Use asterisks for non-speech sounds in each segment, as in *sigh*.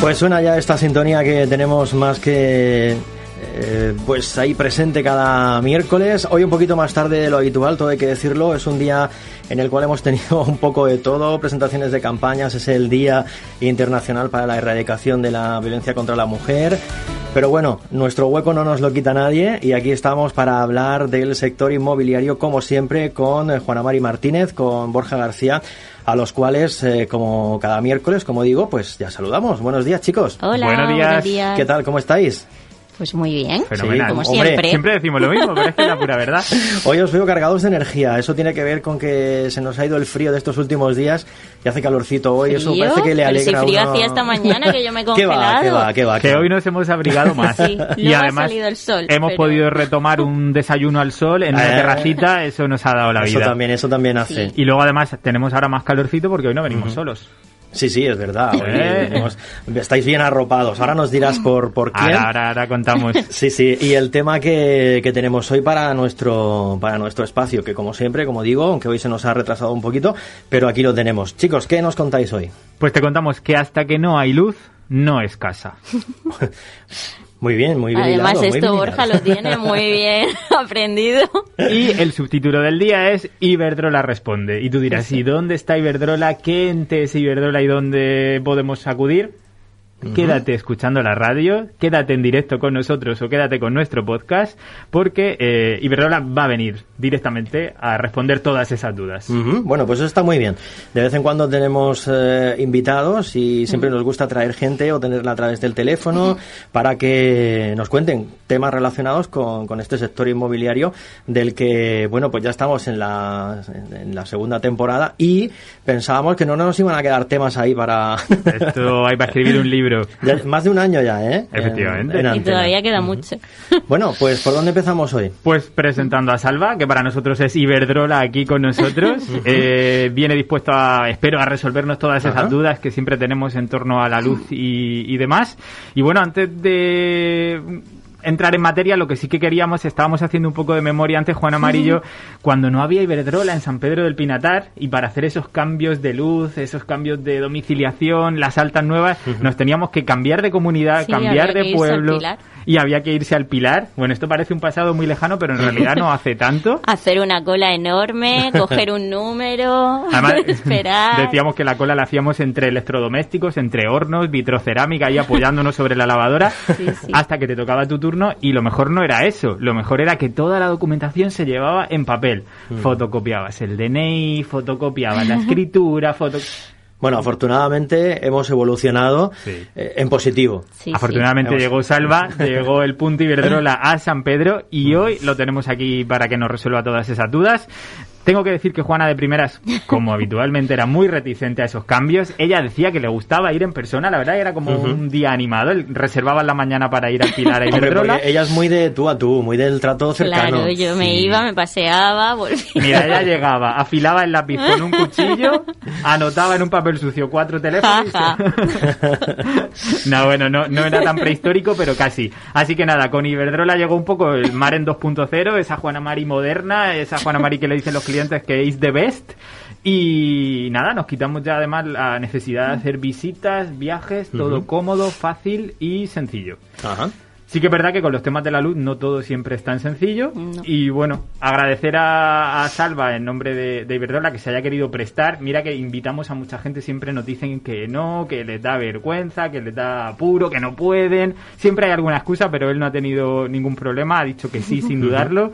Pues suena ya esta sintonía que tenemos más que eh, pues ahí presente cada miércoles. Hoy un poquito más tarde de lo habitual, todo hay que decirlo. Es un día en el cual hemos tenido *laughs* un poco de todo, presentaciones de campañas, es el Día Internacional para la Erradicación de la Violencia contra la Mujer. Pero bueno, nuestro hueco no nos lo quita nadie y aquí estamos para hablar del sector inmobiliario, como siempre, con Juana Mari Martínez, con Borja García, a los cuales, eh, como cada miércoles, como digo, pues ya saludamos. Buenos días, chicos. Hola, Buenos días. buenos días. ¿Qué tal? ¿Cómo estáis? Pues muy bien, Fenomenal. como Hombre, siempre. Siempre decimos lo mismo, pero es que es la pura verdad. *laughs* Hoy os veo cargados de energía. Eso tiene que ver con que se nos ha ido el frío de estos últimos días y hace calorcito hoy. Eso parece que le Pero si alegra frío uno. hacía esta mañana que yo me he *laughs* ¿Qué va? congelado. ¿Qué va? ¿Qué va? Que hoy nos hemos abrigado más. Sí, y ha además salido el sol, hemos pero- podido retomar un desayuno al sol en una Eh. terracita, eso nos ha dado la Eso vida. también, eso también hace. Y luego además tenemos ahora más calorcito porque hoy no venimos solos. Sí, sí, es verdad. Eh. estáis bien arropados. Ahora nos dirás por, por quién. Ahora, ahora, ahora contamos. *laughs* Sí, sí, y el tema que, que tenemos hoy para nuestro, para nuestro espacio, que como siempre, como digo, aunque hoy se nos ha retrasado un poquito, pero aquí lo tenemos. Chicos, ¿qué nos contáis hoy? Pues te contamos que hasta que no hay luz, no es casa. *laughs* Muy bien, muy bien. Además, hilado, muy esto bien Borja hilado. lo tiene muy bien *laughs* aprendido. Y el subtítulo del día es Iberdrola responde. Y tú dirás, ¿y dónde está Iberdrola? ¿Qué ente es Iberdrola y dónde podemos acudir? Quédate escuchando la radio, quédate en directo con nosotros o quédate con nuestro podcast, porque eh, Iberdrola va a venir directamente a responder todas esas dudas. Bueno, pues eso está muy bien. De vez en cuando tenemos eh, invitados y siempre nos gusta traer gente o tenerla a través del teléfono para que nos cuenten temas relacionados con, con este sector inmobiliario del que, bueno, pues ya estamos en la, en la segunda temporada y pensábamos que no nos iban a quedar temas ahí para... Esto hay para escribir un libro. *laughs* Ya- más de un año ya, ¿eh? Efectivamente. En- en Y todavía queda mucho. Bueno, pues ¿por dónde empezamos hoy? Pues presentando a Salva, que para nosotros es Iberdrola aquí con nosotros. Eh, viene dispuesto a, espero, a resolvernos todas esas Ajá. dudas que siempre tenemos en torno a la luz y, y demás. Y bueno, antes de entrar en materia, lo que sí que queríamos, estábamos haciendo un poco de memoria antes, Juan Amarillo, cuando no había Iberdrola en San Pedro del Pinatar, y para hacer esos cambios de luz, esos cambios de domiciliación, las altas nuevas, nos teníamos que cambiar de comunidad, Sí, cambiar de pueblo, y había que irse al Pilar. Bueno, esto parece un pasado muy lejano, pero en realidad no hace tanto. *laughs* Hacer una cola enorme, coger un número, *laughs* Además, *laughs* esperar. decíamos que la cola la hacíamos entre electrodomésticos, entre hornos, vitrocerámica, ahí apoyándonos sobre la lavadora, sí. hasta que te tocaba tu turno. Y lo mejor no era eso, lo mejor era que toda la documentación se llevaba en papel. Mm. Fotocopiabas el DNI, fotocopiabas la escritura, foto... Bueno, afortunadamente hemos evolucionado Sí. eh, en positivo. Sí. Afortunadamente llegó Salva, llegó el punto Iberdrola a San Pedro y hoy lo tenemos aquí para que nos resuelva todas esas dudas. Tengo que decir que Juana de primeras, como habitualmente, era muy reticente a esos cambios. Ella decía que le gustaba ir en persona, la verdad era como un día animado. Él reservaba en la mañana para ir a Pilar a Iberdrola. ella es muy de tú a tú, muy del trato cercano. Claro, yo me iba, me paseaba, volvía. Mira, ella llegaba, afilaba el lápiz con un cuchillo, anotaba en un papel sucio cuatro teléfonos. *laughs* No, bueno, no, no era tan prehistórico, pero casi. Así que nada, con Iberdrola llegó un poco el mar en 2.0, esa Juana Mari moderna, esa Juana Mari que le dicen los clientes que es the best. Y nada, nos quitamos ya además la necesidad de hacer visitas, viajes, todo cómodo, fácil y sencillo. Ajá. Sí que es verdad que con los temas de la luz no todo siempre es tan sencillo. No. Y bueno, agradecer a, a Salva en nombre de, de Iberdrola que se haya querido prestar. Mira que invitamos a mucha gente, siempre nos dicen que no, que les da vergüenza, que les da apuro, que no pueden. Siempre hay alguna excusa, pero él no ha tenido ningún problema, ha dicho que sí sin dudarlo.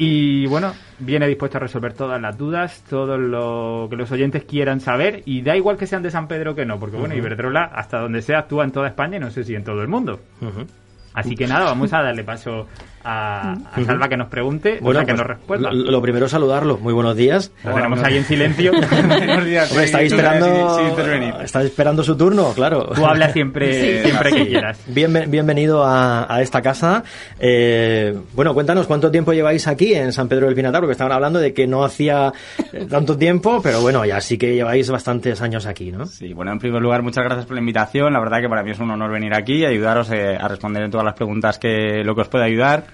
Y bueno, viene dispuesto a resolver todas las dudas, todo lo que los oyentes quieran saber. Y da igual que sean de San Pedro que no, porque bueno, Iberdrola, hasta donde sea, actúa en toda España y no sé si en todo el mundo. Así que nada, vamos a darle paso a, a Salva que nos pregunte, Bueno, o sea, que pues, nos responda. lo, lo primero saludarlo. Muy buenos días. Lo tenemos ahí en silencio. *laughs* Buenos días. Hombre, estáis sí, esperando, sí, sí, intervenir. estáis esperando su turno, claro. Tú hablas siempre, Sí, siempre que quieras. Bienve- bienvenido a, a esta casa. Eh, bueno, cuéntanos cuánto tiempo lleváis aquí en San Pedro del Pinatar, porque estaban hablando de que no hacía eh, tanto tiempo, pero bueno, ya sí que lleváis bastantes años aquí, ¿no? Sí, bueno, en primer lugar, muchas gracias por la invitación. La verdad que para mí es un honor venir aquí y ayudaros eh, a responder en todas las preguntas que lo que os pueda ayudar.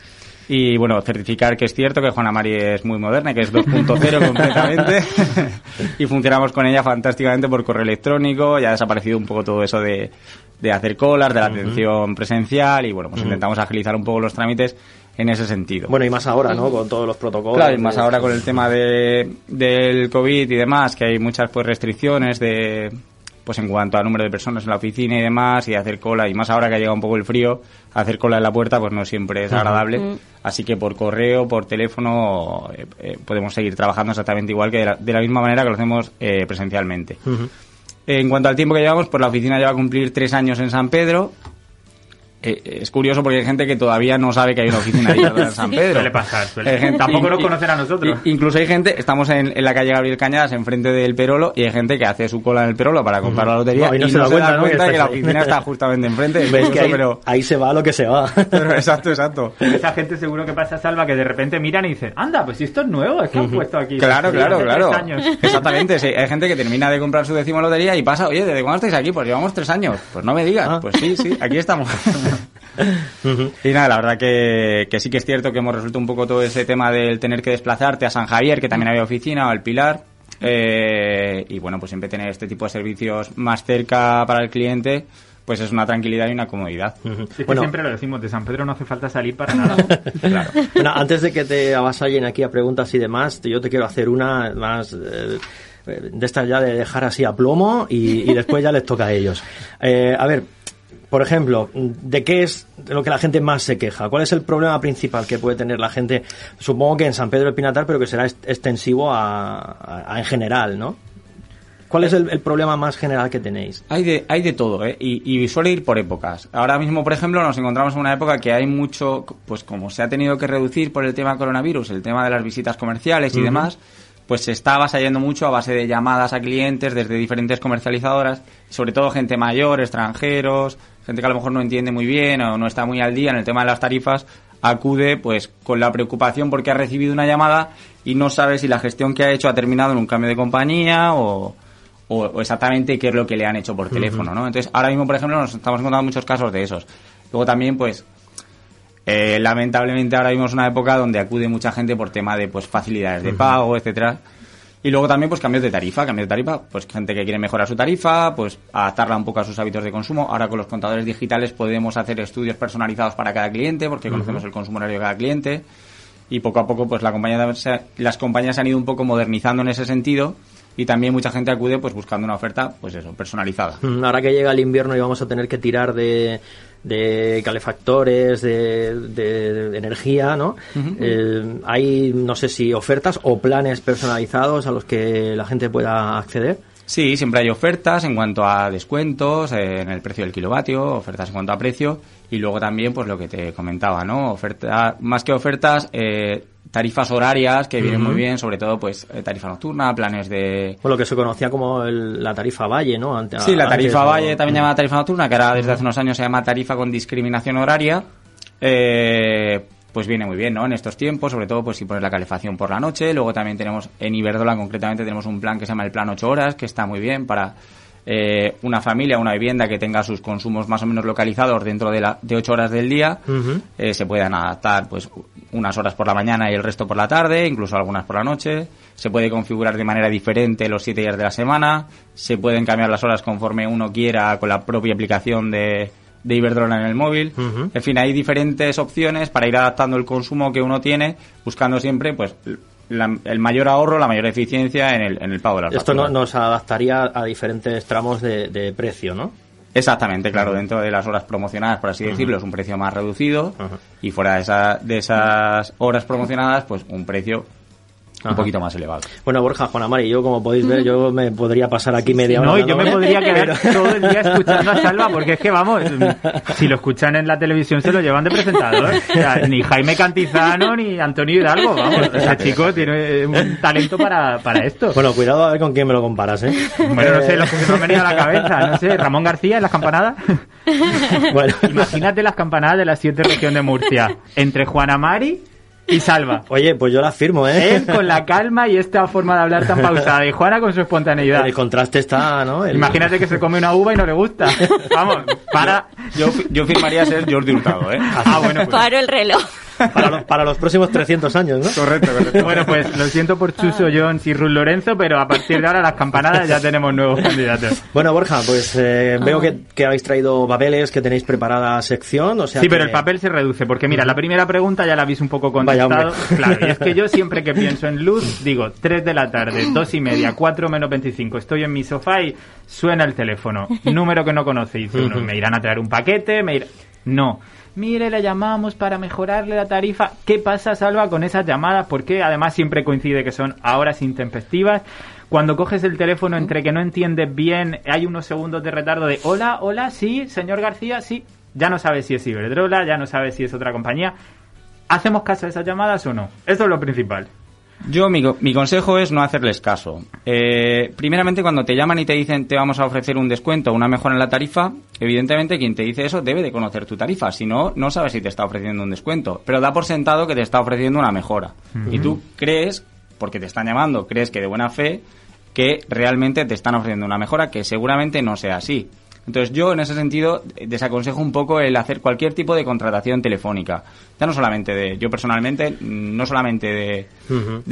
Y bueno, certificar que es cierto que Juana Mari es muy moderna, que es 2.0 *laughs* completamente. *laughs* y funcionamos con ella fantásticamente por correo electrónico. Ya ha desaparecido un poco todo eso de, de hacer colas, de la atención presencial. Y bueno, pues intentamos agilizar un poco los trámites en ese sentido. Bueno, y más ahora, ¿no? Con todos los protocolos. Claro, y más de- ahora con el tema de, del COVID y demás, que hay muchas pues restricciones de pues en cuanto a número de personas en la oficina y demás, y hacer cola, y más ahora que ha llegado un poco el frío, hacer cola en la puerta pues no siempre es agradable. Así que por correo, por teléfono, eh, eh, podemos seguir trabajando exactamente igual que de la, de la misma manera que lo hacemos eh, presencialmente. En cuanto al tiempo que llevamos, pues la oficina lleva a cumplir tres años en San Pedro. Eh, es curioso porque hay gente que todavía no sabe que hay una oficina de en San *laughs* Pedro. Suele pasar, suele. Gente- Tampoco nos conocen a nosotros. Incluso hay gente, estamos en, en la calle Gabriel Cañadas, enfrente del Perolo, y hay gente que hace su cola en el Perolo para comprar la lotería No, y no se da cuenta, ¿no? que la oficina está justamente enfrente. Ves que incluso, ahí, pero, ahí se va lo que se va. *laughs* pero exacto, exacto. Esa gente seguro que pasa, Salva, que de repente miran y dicen, anda, pues si esto es nuevo, es que han puesto aquí. Claro, claro, claro. años. *laughs* Exactamente, sí. Hay gente que termina de comprar su décimo lotería y pasa, oye, ¿desde cuándo estáis aquí? Pues llevamos tres años. Pues no me digas. Ah. Pues sí, sí, aquí estamos. *laughs* y nada, la verdad que, que sí que es cierto que hemos resuelto un poco todo ese tema del tener que desplazarte a San Javier, que también había oficina, o al Pilar. Eh, y bueno, pues siempre tener este tipo de servicios más cerca para el cliente, pues es una tranquilidad y una comodidad. *laughs* Es que Bueno. siempre lo decimos, de San Pedro no hace falta salir para nada. *laughs* Claro. Bueno, antes de que te avasallen aquí a preguntas y demás, yo te quiero hacer una más eh, de estas ya de dejar así a plomo y, y después ya les toca a ellos. Eh, a ver, por ejemplo, ¿de qué es lo que la gente más se queja? ¿Cuál es el problema principal que puede tener la gente? Supongo que en San Pedro del Pinatar, pero que será extensivo a, a- a en general, ¿no? ¿Cuál es el, el problema más general que tenéis? Hay de, hay de todo, ¿eh? Y, y suele ir por épocas. Ahora mismo, por ejemplo, nos encontramos en una época que hay mucho, pues como se ha tenido que reducir por el tema coronavirus, el tema de las visitas comerciales y demás, pues se está avasallando mucho a base de llamadas a clientes desde diferentes comercializadoras, sobre todo gente mayor, extranjeros, gente que a lo mejor no entiende muy bien o no está muy al día en el tema de las tarifas, acude pues con la preocupación porque ha recibido una llamada y no sabe si la gestión que ha hecho ha terminado en un cambio de compañía o, o, o exactamente qué es lo que le han hecho por teléfono, ¿no? Entonces, ahora mismo, por ejemplo, nos estamos encontrando muchos casos de esos. Luego también, pues, eh, lamentablemente ahora mismo es una época donde acude mucha gente por tema de, pues, facilidades de pago, etcétera. Y luego también, pues, cambios de tarifa, cambios de tarifa, pues, gente que quiere mejorar su tarifa, pues, adaptarla un poco a sus hábitos de consumo. Ahora con los contadores digitales podemos hacer estudios personalizados para cada cliente, porque conocemos el consumo horario de cada cliente. Y poco a poco, pues, la compañía, las compañías se han ido un poco modernizando en ese sentido. Y también mucha gente acude, pues, buscando una oferta, pues eso, personalizada. Ahora que llega el invierno y vamos a tener que tirar de, de calefactores, de, de- de energía, ¿no? Eh, hay, no sé si ofertas o planes personalizados a los que la gente pueda acceder. Sí, siempre hay ofertas en cuanto a descuentos eh, en el precio del kilovatio, ofertas en cuanto a precio y luego también pues lo que te comentaba, ¿no? Oferta, más que ofertas, eh, tarifas horarias que vienen muy bien, sobre todo pues eh, tarifa nocturna, planes de... O lo que se conocía como el- la tarifa Valle, ¿no? Ante- Sí, la antes, tarifa o- Valle también llamada tarifa nocturna, que ahora desde hace unos años se llama tarifa con discriminación horaria. Eh, pues viene muy bien, ¿no? En estos tiempos, sobre todo pues si pones la calefacción por la noche. Luego también tenemos, en Iberdola concretamente, tenemos un plan que se llama el plan 8 horas, que está muy bien para eh, una familia, una vivienda que tenga sus consumos más o menos localizados dentro de, la, de 8 horas del día. Eh, se pueden adaptar pues unas horas por la mañana y el resto por la tarde, incluso algunas por la noche. Se puede configurar de manera diferente los siete días de la semana. Se pueden cambiar las horas conforme uno quiera con la propia aplicación de, de Iberdrola en el móvil. En fin, hay diferentes opciones para ir adaptando el consumo que uno tiene, buscando siempre pues la- el mayor ahorro, la mayor eficiencia en el, en el pago de las Esto no- nos adaptaría a diferentes tramos de, de precio, ¿no? Exactamente, claro, dentro de las horas promocionadas, por así decirlo, es un precio más reducido y fuera de, esa, de esas horas promocionadas, pues un precio un poquito más elevado. Bueno, Borja, Juan Amari, yo como podéis ver, yo me podría pasar aquí media hora. No, yo me podría quedar pero- *laughs* todo el día escuchando a Salva, porque es que vamos, si lo escuchan en la televisión se lo llevan de presentador. O sea, ni Jaime Cantizano ni Antonio Hidalgo, vamos. Ese chico tiene un talento para, para esto. Bueno, cuidado a ver con quién me lo comparas, ¿eh? Bueno, no sé, los que se me han venido a la cabeza, no sé, Ramón García en las campanadas. *laughs* Bueno, Imagínate las campanadas de la siete región de Murcia, entre Juana Mari y Salva. oye, pues yo la firmo, ¿eh? Él con la calma y esta forma de hablar tan pausada y Juana con su espontaneidad. El contraste está, ¿no? El- Imagínate que se come una uva y no le gusta. Vamos, para. Yo, yo firmaría ser Jordi Hurtado, ¿eh? Ah, bueno, pues. Paro el reloj. Para, los, para los próximos 300 años, ¿no? Correcto, correcto. Bueno, pues lo siento por Chuso Jones y Ruth Lorenzo, pero a partir de ahora las campanadas ya tenemos nuevos candidatos. Bueno, Borja, pues eh, veo que, que habéis traído papeles, que tenéis preparada sección, o sea Sí, que- pero el papel se reduce, porque mira, la primera pregunta ya la habéis un poco contestado. Claro, y es que yo siempre que pienso en luz, *laughs* digo 3 de la tarde, 2 y media, *laughs* 4 menos 25, estoy en mi sofá y suena el teléfono, número que no conoce, y dice uno, me irán a traer un paquete, me irá... No. Mire, le llamamos para mejorarle la tarifa. ¿Qué pasa, Salva, con esas llamadas? Porque además siempre coincide que son a horas intempestivas. Cuando coges el teléfono entre que no entiendes bien, hay unos segundos de retardo de hola, hola, sí, señor García, sí. Ya no sabes si es Iberdrola, ya no sabes si es otra compañía. ¿Hacemos caso a esas llamadas o no? Esto es lo principal. Yo, mi, mi consejo es no hacerles caso. Eh, primeramente, cuando te llaman y te dicen te vamos a ofrecer un descuento o una mejora en la tarifa, evidentemente quien te dice eso debe de conocer tu tarifa. Si no, no sabes si te está ofreciendo un descuento. Pero da por sentado que te está ofreciendo una mejora. Y tú crees, porque te están llamando, crees que de buena fe, que realmente te están ofreciendo una mejora que seguramente no sea así. Entonces yo en ese sentido eh, desaconsejo un poco el hacer cualquier tipo de contratación telefónica. Ya no solamente de, yo personalmente, mm, no solamente de,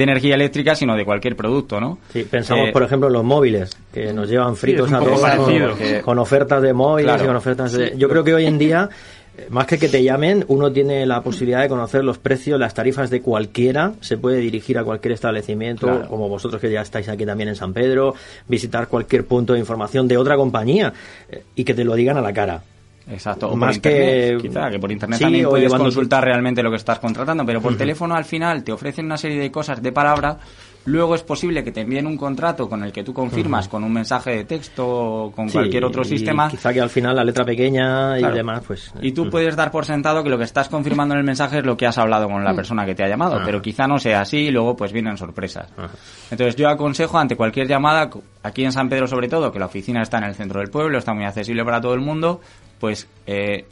energía eléctrica, sino de cualquier producto, ¿no? Sí, pensamos, Eh, por ejemplo, en los móviles, que nos llevan fritos un a todos con, parecido. con ofertas de móviles Claro. y con ofertas de... Yo creo que hoy en día, eh, más que que te llamen, uno tiene la posibilidad de conocer los precios, las tarifas de cualquiera, se puede dirigir a cualquier establecimiento, Claro. como vosotros que ya estáis aquí también en San Pedro, visitar cualquier punto de información de otra compañía eh, y que te lo digan a la cara. Exacto, o Más por internet, que- quizá, que por internet Sí, también puedes consultar realmente lo que estás contratando, pero por teléfono al final te ofrecen una serie de cosas de palabra, luego es posible que te envíen un contrato con el que tú confirmas con un mensaje de texto o con Sí, cualquier otro y sistema. Quizá que al final la letra pequeña Claro. y demás, pues... Y tú eh, puedes dar por sentado que lo que estás confirmando en el mensaje es lo que has hablado con la persona que te ha llamado, pero quizá no sea así y luego pues vienen sorpresas. Entonces yo aconsejo ante cualquier llamada, aquí en San Pedro sobre todo, que la oficina está en el centro del pueblo, está muy accesible para todo el mundo, pues eh,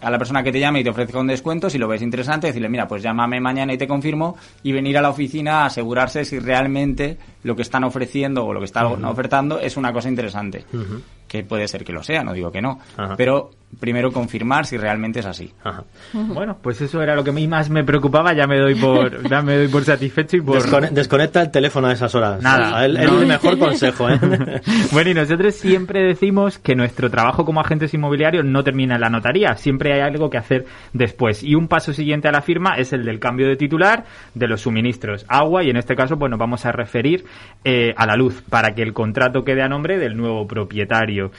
a la persona que te llame y te ofrezca un descuento, si lo ves interesante, decirle, mira, pues llámame mañana y te confirmo, y venir a la oficina a asegurarse si realmente lo que están ofreciendo o lo que están ofertando es una cosa interesante. Que puede ser que lo sea, no digo que no. Pero primero confirmar si realmente es así. Ajá. Bueno, pues eso era lo que a mí más me preocupaba, ya me doy por, *laughs* ya me doy por satisfecho y por... Descone- desconecta el teléfono a esas horas. Nada. Es el, No. el mejor *laughs* consejo, ¿eh? *laughs* Bueno, y nosotros siempre decimos que nuestro trabajo como agentes inmobiliarios no termina en la notaría, siempre hay algo que hacer después. Y un paso siguiente a la firma es el del cambio de titular de los suministros, agua, y en este caso pues nos vamos a referir eh, a la luz, para que el contrato quede a nombre del nuevo propietario.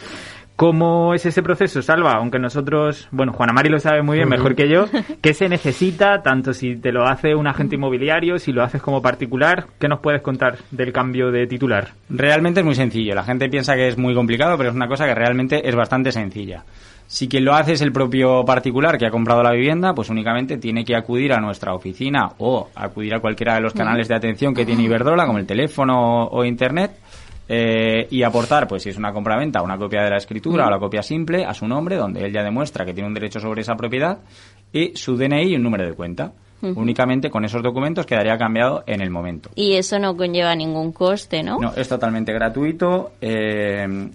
¿Cómo es ese proceso, Salva? Aunque nosotros, bueno, Juana Mari lo sabe muy bien, mejor que yo, *laughs* ¿qué se necesita, tanto si te lo hace un agente inmobiliario, si lo haces como particular? ¿Qué nos puedes contar del cambio de titular? Realmente es muy sencillo. La gente piensa que es muy complicado, pero es una cosa que realmente es bastante sencilla. Si quien lo hace es el propio particular que ha comprado la vivienda, pues únicamente tiene que acudir a nuestra oficina o acudir a cualquiera de los canales de atención que tiene Iberdrola, como el teléfono o internet, eh, y aportar, pues si es una compraventa, una copia de la escritura o la copia simple a su nombre, donde él ya demuestra que tiene un derecho sobre esa propiedad, y su DNI y un número de cuenta. Únicamente con esos documentos quedaría cambiado en el momento. Y eso no conlleva ningún coste, ¿no? No, es totalmente gratuito. eh,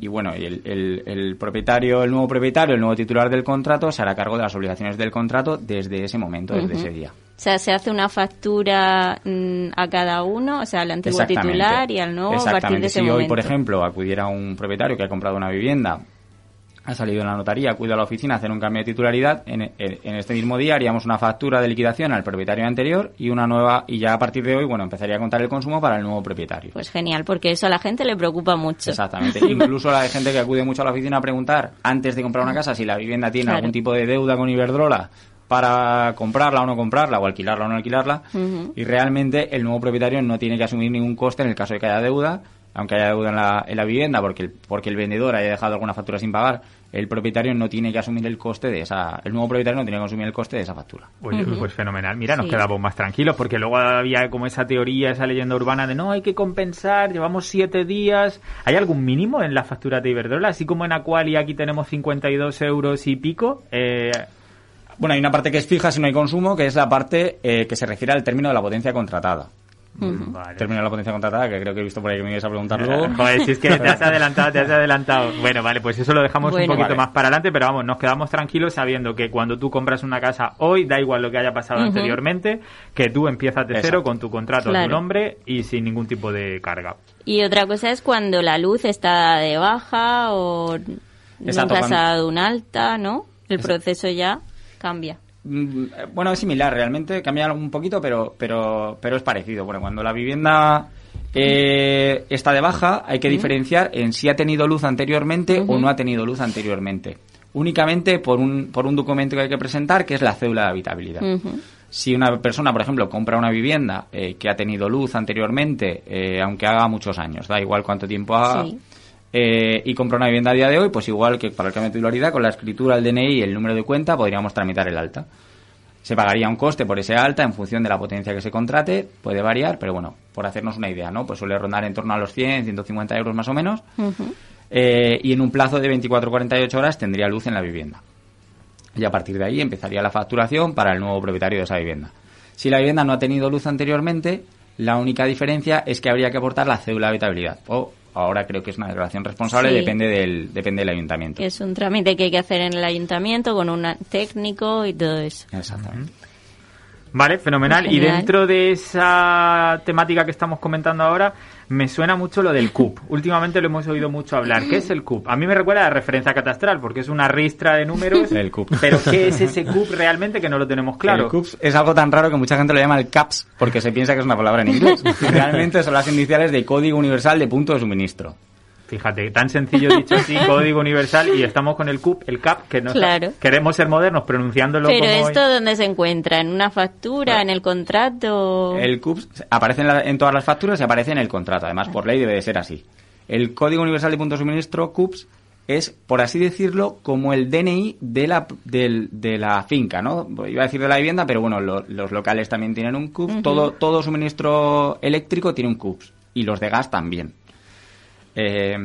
y bueno, y el, el- el propietario, el nuevo propietario, el nuevo titular del contrato se hará cargo de las obligaciones del contrato desde ese momento, desde ese día. O sea, se hace una factura mm, a cada uno, o sea, al antiguo titular y al nuevo a partir de ese si momento. hoy, por ejemplo, acudiera un propietario que ha comprado una vivienda, ha salido en la notaría, acude a la oficina a hacer un cambio de titularidad, en, en- en este mismo día haríamos una factura de liquidación al propietario anterior y una nueva, y ya a partir de hoy, bueno, empezaría a contar el consumo para el nuevo propietario. Pues genial, porque eso a la gente le preocupa mucho. Exactamente. *laughs* Incluso la de gente que acude mucho a la oficina a preguntar antes de comprar una casa si la vivienda tiene Claro. algún tipo de deuda con Iberdrola para comprarla o no comprarla o alquilarla o no alquilarla y realmente el nuevo propietario no tiene que asumir ningún coste en el caso de que haya deuda aunque haya deuda en la, en la vivienda porque el, porque el vendedor haya dejado alguna factura sin pagar el propietario no tiene que asumir el coste de esa el nuevo propietario no tiene que asumir el coste de esa factura Oye, pues fenomenal. Mira, nos quedamos más tranquilos porque luego había como esa teoría, esa leyenda urbana de no, hay que compensar, llevamos siete días. ¿Hay algún mínimo en las facturas de Iberdrola? Así como en Aqualia aquí tenemos 52 euros y pico. Eh, Bueno, hay una parte que es fija si no hay consumo, que es la parte eh, que se refiere al término de la potencia contratada. Vale. Termina la potencia contratada, que creo que he visto por ahí que me ibas a preguntar luego. Joder, si es que te has *laughs* adelantado, te has adelantado. Bueno, vale, pues eso lo dejamos un poquito Vale. más para adelante, pero vamos, nos quedamos tranquilos sabiendo que cuando tú compras una casa hoy, da igual lo que haya pasado anteriormente, que tú empiezas de cero con tu contrato a Claro. tu nombre y sin ningún tipo de carga. Y otra cosa es cuando la luz está de baja o Exacto, nunca se ha dado un alta, ¿no? El proceso ya cambia. Mm, Bueno, es similar, realmente cambia un poquito, pero, pero, pero es parecido. Bueno, cuando la vivienda eh, está de baja, hay que diferenciar en si ha tenido luz anteriormente o no ha tenido luz anteriormente. Únicamente por un, por un documento que hay que presentar, que es la cédula de habitabilidad. Si una persona, por ejemplo, compra una vivienda eh, que ha tenido luz anteriormente, eh, aunque haga muchos años, da igual cuánto tiempo haga, Sí. Eh, y compra una vivienda a día de hoy, pues igual que para el cambio de titularidad, con la escritura, el DNI y el número de cuenta, podríamos tramitar el alta. Se pagaría un coste por ese alta en función de la potencia que se contrate, puede variar, pero bueno, por hacernos una idea, ¿no? Pues suele rondar en torno a los 100, 150 euros más o menos, eh, y en un plazo de 24-48 horas tendría luz en la vivienda. Y a partir de ahí empezaría la facturación para el nuevo propietario de esa vivienda. Si la vivienda no ha tenido luz anteriormente, la única diferencia es que habría que aportar la cédula de habitabilidad. O ahora creo que es una declaración responsable, Sí. depende del depende del ayuntamiento. Es un trámite que hay que hacer en el ayuntamiento con un técnico y todo eso. Exactamente. Vale, fenomenal. Y dentro de esa temática que estamos comentando ahora, me suena mucho lo del CUP. Últimamente lo hemos oído mucho hablar. ¿Qué es el CUP? A mí me recuerda a la referencia catastral, porque es una ristra de números. El CUP. Pero ¿qué es ese CUP realmente que no lo tenemos claro? El CUPS es algo tan raro que mucha gente lo llama el CAPS porque se piensa que es una palabra en inglés. *laughs* Realmente son las iniciales de Código Universal de Punto de Suministro. Fíjate, tan sencillo dicho así, *laughs* código universal, y estamos con el CUP, el CAP, que no Claro. queremos ser modernos pronunciándolo Pero como... esto dónde se encuentra, en una factura, en el contrato. El CUPS aparece en, la- en todas las facturas y aparece en el contrato. Además, por ley debe de ser así. El Código Universal de Punto de Suministro, CUPS, es, por así decirlo, como el DNI de la, del- de la finca, ¿no? Iba a decir de la vivienda, pero bueno, lo- los locales también tienen un CUPS. todo, todo suministro eléctrico tiene un CUPS. Y los de gas también. Eh,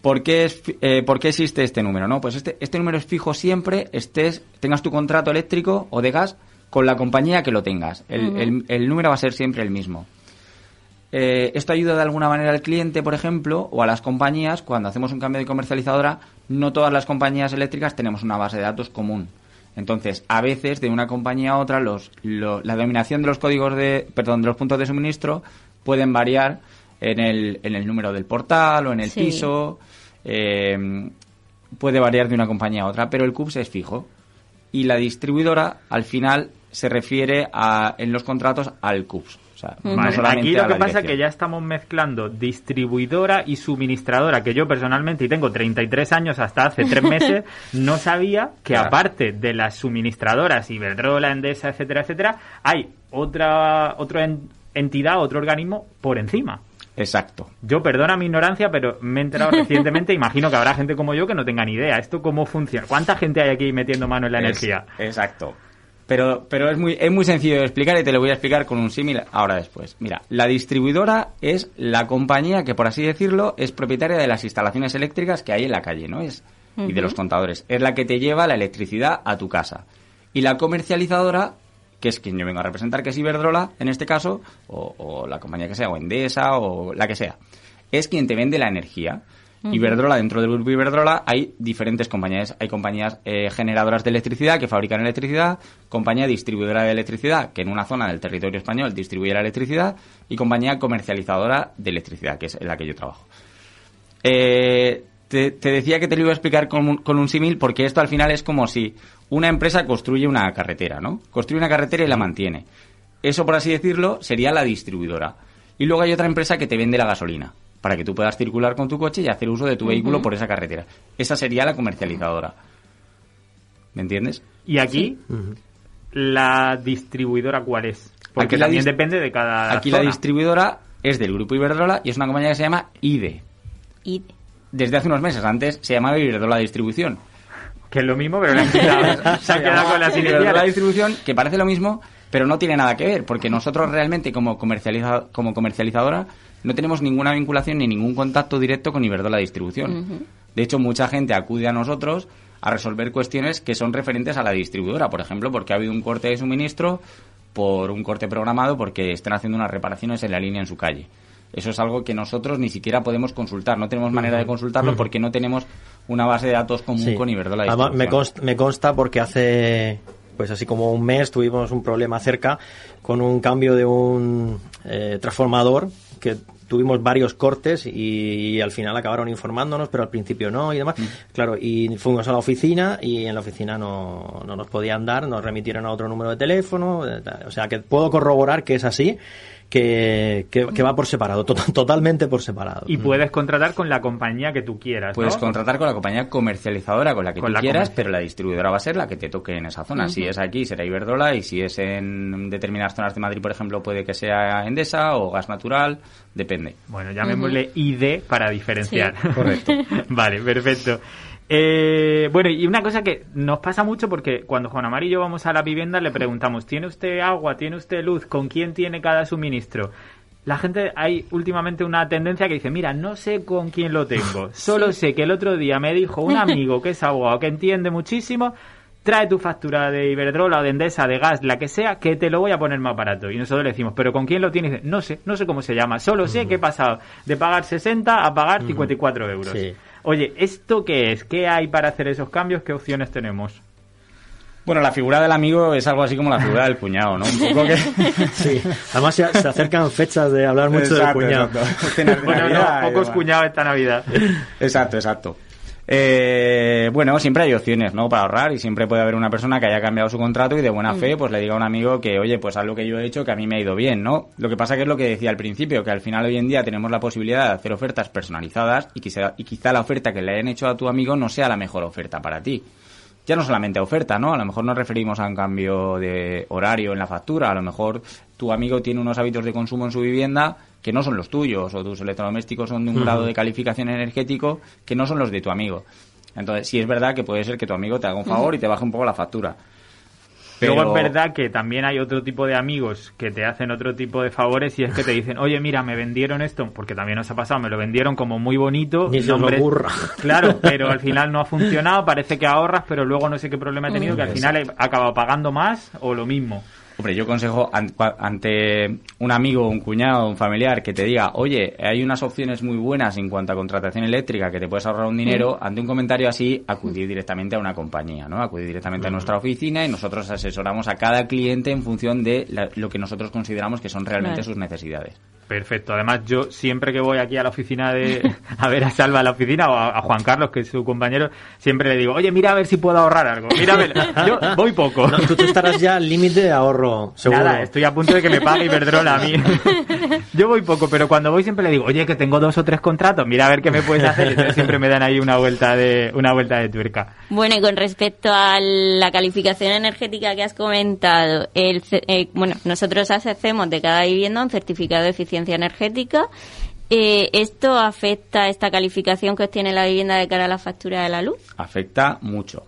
¿Por qué, es eh, ¿Por qué existe este número? No, pues este, este número es fijo siempre, estés, tengas tu contrato eléctrico o de gas con la compañía que lo tengas. El, el- el número va a ser siempre el mismo. Eh, esto ayuda de alguna manera al cliente, por ejemplo, o a las compañías. Cuando hacemos un cambio de comercializadora, no todas las compañías eléctricas tenemos una base de datos común. Entonces, a veces, de una compañía a otra, los, lo- la denominación de los códigos de, perdón, de los puntos de suministro pueden variar en el, en el número del portal o en el Sí. piso. eh, puede variar de una compañía a otra, pero el CUPS es fijo. Y la distribuidora, al final, se refiere a, en los contratos al CUPS. O sea, no Vale, solamente aquí lo a que pasa es que ya estamos mezclando distribuidora y suministradora, que yo personalmente, y tengo 33 años hasta hace tres meses, *laughs* no sabía que Claro. aparte de las suministradoras, Iberdrola, Endesa, etcétera, etcétera, hay otra, otra en- entidad, otro organismo por encima. Exacto. Yo perdona mi ignorancia, pero me he enterado *laughs* recientemente, imagino que habrá gente como yo que no tenga ni idea. ¿Esto cómo funciona? ¿Cuánta gente hay aquí metiendo mano en la Es- energía? Exacto. Pero, pero es muy, es muy sencillo de explicar y te lo voy a explicar con un símil ahora después. Mira, la distribuidora es la compañía que, por así decirlo, es propietaria de las instalaciones eléctricas que hay en la calle, ¿no? Es, Y de los contadores. Es la que te lleva la electricidad a tu casa. Y la comercializadora, que es quien yo vengo a representar, que es Iberdrola, en este caso, o, o la compañía que sea, o Endesa, o la que sea, es quien te vende la energía. Iberdrola, dentro del grupo Iberdrola hay diferentes compañías. Hay compañías eh, generadoras de electricidad que fabrican electricidad, compañía distribuidora de electricidad que en una zona del territorio español distribuye la electricidad y compañía comercializadora de electricidad, que es en la que yo trabajo. Eh, te, te decía que te lo iba a explicar con, un- con un símil porque esto al final es como si una empresa construye una carretera, ¿no? Construye una carretera y la mantiene. Eso, por así decirlo, sería la distribuidora. Y luego hay otra empresa que te vende la gasolina para que tú puedas circular con tu coche y hacer uso de tu vehículo por esa carretera. Esa sería la comercializadora. ¿Me entiendes? Y aquí, la distribuidora, ¿cuál es? Porque Aquí también depende de cada Aquí la distribuidora es del grupo Iberdrola y es una compañía que se llama IDE. Y Desde hace unos meses, antes se llamaba Iberdrola Distribución. Que es lo mismo, pero le han quitado. *laughs* Se ha quedado con las Iberdrola. Distribución, que parece lo mismo, pero no tiene nada que ver, porque nosotros realmente como, comercializa- como comercializadora no tenemos ninguna vinculación ni ningún contacto directo con Iberdrola Distribución. De hecho, mucha gente acude a nosotros a resolver cuestiones que son referentes a la distribuidora, por ejemplo, porque ha habido un corte de suministro por un corte programado porque estén haciendo unas reparaciones en la línea en su calle. Eso es algo que nosotros ni siquiera podemos consultar, no tenemos manera de consultarlo porque no tenemos una base de datos común Sí. con Iberdrola. Además, me, consta, me consta porque hace, pues así como un mes tuvimos un problema cerca con un cambio de un eh, transformador que tuvimos varios cortes y, al final acabaron informándonos, pero al principio no y demás. Claro, y fuimos a la oficina y en la oficina no, no nos podían dar, nos remitieron a otro número de teléfono. eh. O sea, que puedo corroborar que es así, que, que, que va por separado, to- totalmente por separado. Y puedes contratar con la compañía que tú quieras. Puedes ¿no? contratar con la compañía comercializadora con la que Con tú la quieras, pero la distribuidora va a ser la que te toque en esa zona. Si es aquí, será Iberdrola, y si es en determinadas zonas de Madrid, por ejemplo, puede que sea Endesa o gas natural, depende. Bueno, llamémosle ID para diferenciar. Sí. *laughs* Correcto. vale, perfecto. Eh, bueno, y una cosa que nos pasa mucho porque cuando Juan Amar y yo vamos a la vivienda le preguntamos, ¿tiene usted agua? ¿Tiene usted luz? ¿Con quién tiene cada suministro? La gente, hay últimamente una tendencia que dice, mira, no sé con quién lo tengo, *laughs* solo sé que el otro día me dijo un amigo que es *laughs* abogado, que entiende muchísimo, trae tu factura de Iberdrola o de Endesa, de gas, la que sea, que te lo voy a poner más barato. Y nosotros le decimos, ¿pero con quién lo tienes? No sé, no sé cómo se llama, solo sé que he pasado de pagar 60 a pagar 54 euros. Sí. Oye, ¿esto qué es? ¿Qué hay para hacer esos cambios? ¿Qué opciones tenemos? Bueno, la figura del amigo es algo así como la figura del cuñado, ¿no? Un poco que... *laughs* Sí, además se, se acercan fechas de hablar mucho Exacto, del cuñado. exacto. Bueno, no, pocos cuñados esta Navidad. Exacto, exacto. Eh, bueno, siempre hay opciones, ¿no? Para ahorrar y siempre puede haber una persona que haya cambiado su contrato y de buena fe, pues le diga a un amigo que, oye, pues haz lo que yo he hecho, que a mí me ha ido bien, ¿no? Lo que pasa que es lo que decía al principio, que al final hoy en día tenemos la posibilidad de hacer ofertas personalizadas y quizá, y quizá la oferta que le hayan hecho a tu amigo no sea la mejor oferta para ti. Ya no solamente a oferta, ¿no? A lo mejor nos referimos a un cambio de horario en la factura, a lo mejor tu amigo tiene unos hábitos de consumo en su vivienda que no son los tuyos, o tus electrodomésticos son de un grado de calificación energético que no son los de tu amigo. Entonces, sí es verdad que puede ser que tu amigo te haga un favor y te baje un poco la factura. Pero- Luego es verdad que también hay otro tipo de amigos que te hacen otro tipo de favores y es que te dicen, oye, mira, me vendieron esto, porque también nos ha pasado, me lo vendieron como muy bonito. Ni se os nombres- ocurra. Claro, *laughs* pero al final no ha funcionado, parece que ahorras, pero luego no sé qué problema he tenido, que al final he acabado pagando más o lo mismo. Hombre, yo consejo ante un amigo, un cuñado, un familiar que te diga, oye, hay unas opciones muy buenas en cuanto a contratación eléctrica que te puedes ahorrar un dinero, ante un comentario así, acudir directamente a una compañía, ¿no? Acudir directamente a nuestra oficina y nosotros asesoramos a cada cliente en función de la- lo que nosotros consideramos que son realmente sus necesidades. Perfecto. Además, yo siempre que voy aquí a la oficina de *laughs* a ver a Salva a la oficina o a, a Juan Carlos, que es su compañero, siempre le digo, oye, mira a ver si puedo ahorrar algo. Mira a ver, *laughs* yo voy poco. No, tú, tú estarás ya al límite de ahorro, seguro. Nada, estoy a punto de que me pague Iberdrola a mí. *laughs* Yo voy poco, pero cuando voy siempre le digo, oye, que tengo dos o tres contratos, mira a ver qué me puedes hacer. Entonces siempre me dan ahí una vuelta de, una vuelta de tuerca. Bueno, y con respecto a la calificación energética que has comentado, el, eh, bueno, nosotros hacemos de cada vivienda un certificado de eficiencia energética. Eh, ¿Esto afecta esta calificación que obtiene la vivienda de cara a la factura de la luz? Afecta mucho.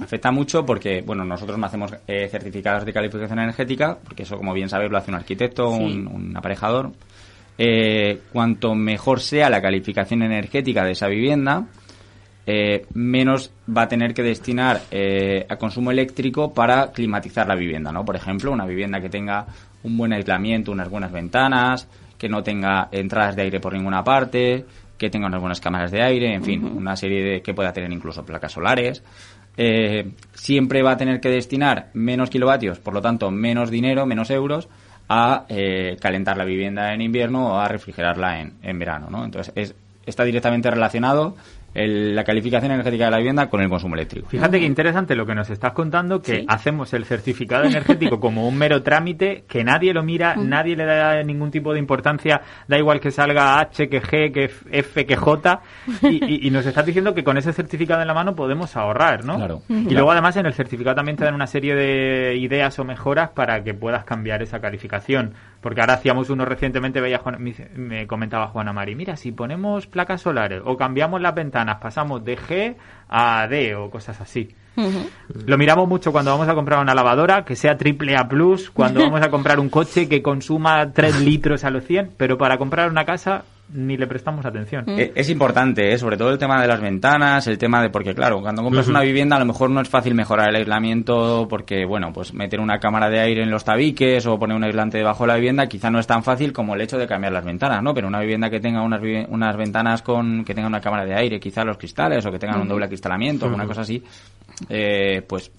Afecta mucho porque, bueno, nosotros no hacemos eh, certificados de calificación energética, porque eso, como bien sabéis, lo hace un arquitecto, Sí. un, un aparejador. Eh, cuanto mejor sea la calificación energética de esa vivienda, eh, menos va a tener que destinar eh, a consumo eléctrico para climatizar la vivienda, ¿no? Por ejemplo, una vivienda que tenga un buen aislamiento, unas buenas ventanas, que no tenga entradas de aire por ninguna parte, que tenga unas buenas cámaras de aire, en fin, una serie de que pueda tener incluso placas solares. Eh, siempre va a tener que destinar menos kilovatios, por lo tanto, menos dinero, menos euros a eh, calentar la vivienda en invierno o a refrigerarla en, en verano, ¿no? Entonces, es, está directamente relacionado el- la calificación energética de la vivienda con el consumo eléctrico. Fíjate qué interesante lo que nos estás contando, que Sí. hacemos el certificado *laughs* energético como un mero trámite, que nadie lo mira, nadie le da ningún tipo de importancia, da igual que salga H, que G, que F, que J, *laughs* y, y- y nos estás diciendo que con ese certificado en la mano podemos ahorrar, ¿no? Claro. Y Ujú. luego además en el certificado también te dan una serie de ideas o mejoras para que puedas cambiar esa calificación. Porque ahora hacíamos uno recientemente, veía Juan- me comentaba Juana Mari, mira, si ponemos placas solares o cambiamos las ventanas, pasamos de G a D o cosas así. Lo miramos mucho cuando vamos a comprar una lavadora, que sea triple A+, cuando vamos a comprar un coche que consuma 3 *laughs* litros a los 100, pero para comprar una casa ni le prestamos atención. Eh, Es importante, ¿eh? sobre todo el tema de las ventanas, el tema de, porque claro, cuando compras una vivienda a lo mejor no es fácil mejorar el aislamiento porque, bueno, pues meter una cámara de aire en los tabiques o poner un aislante debajo de la vivienda quizá no es tan fácil como el hecho de cambiar las ventanas, ¿no? Pero una vivienda que tenga unas, unas ventanas con, que tenga una cámara de aire, quizá los cristales o que tengan un doble acristalamiento, una cosa así, eh, pues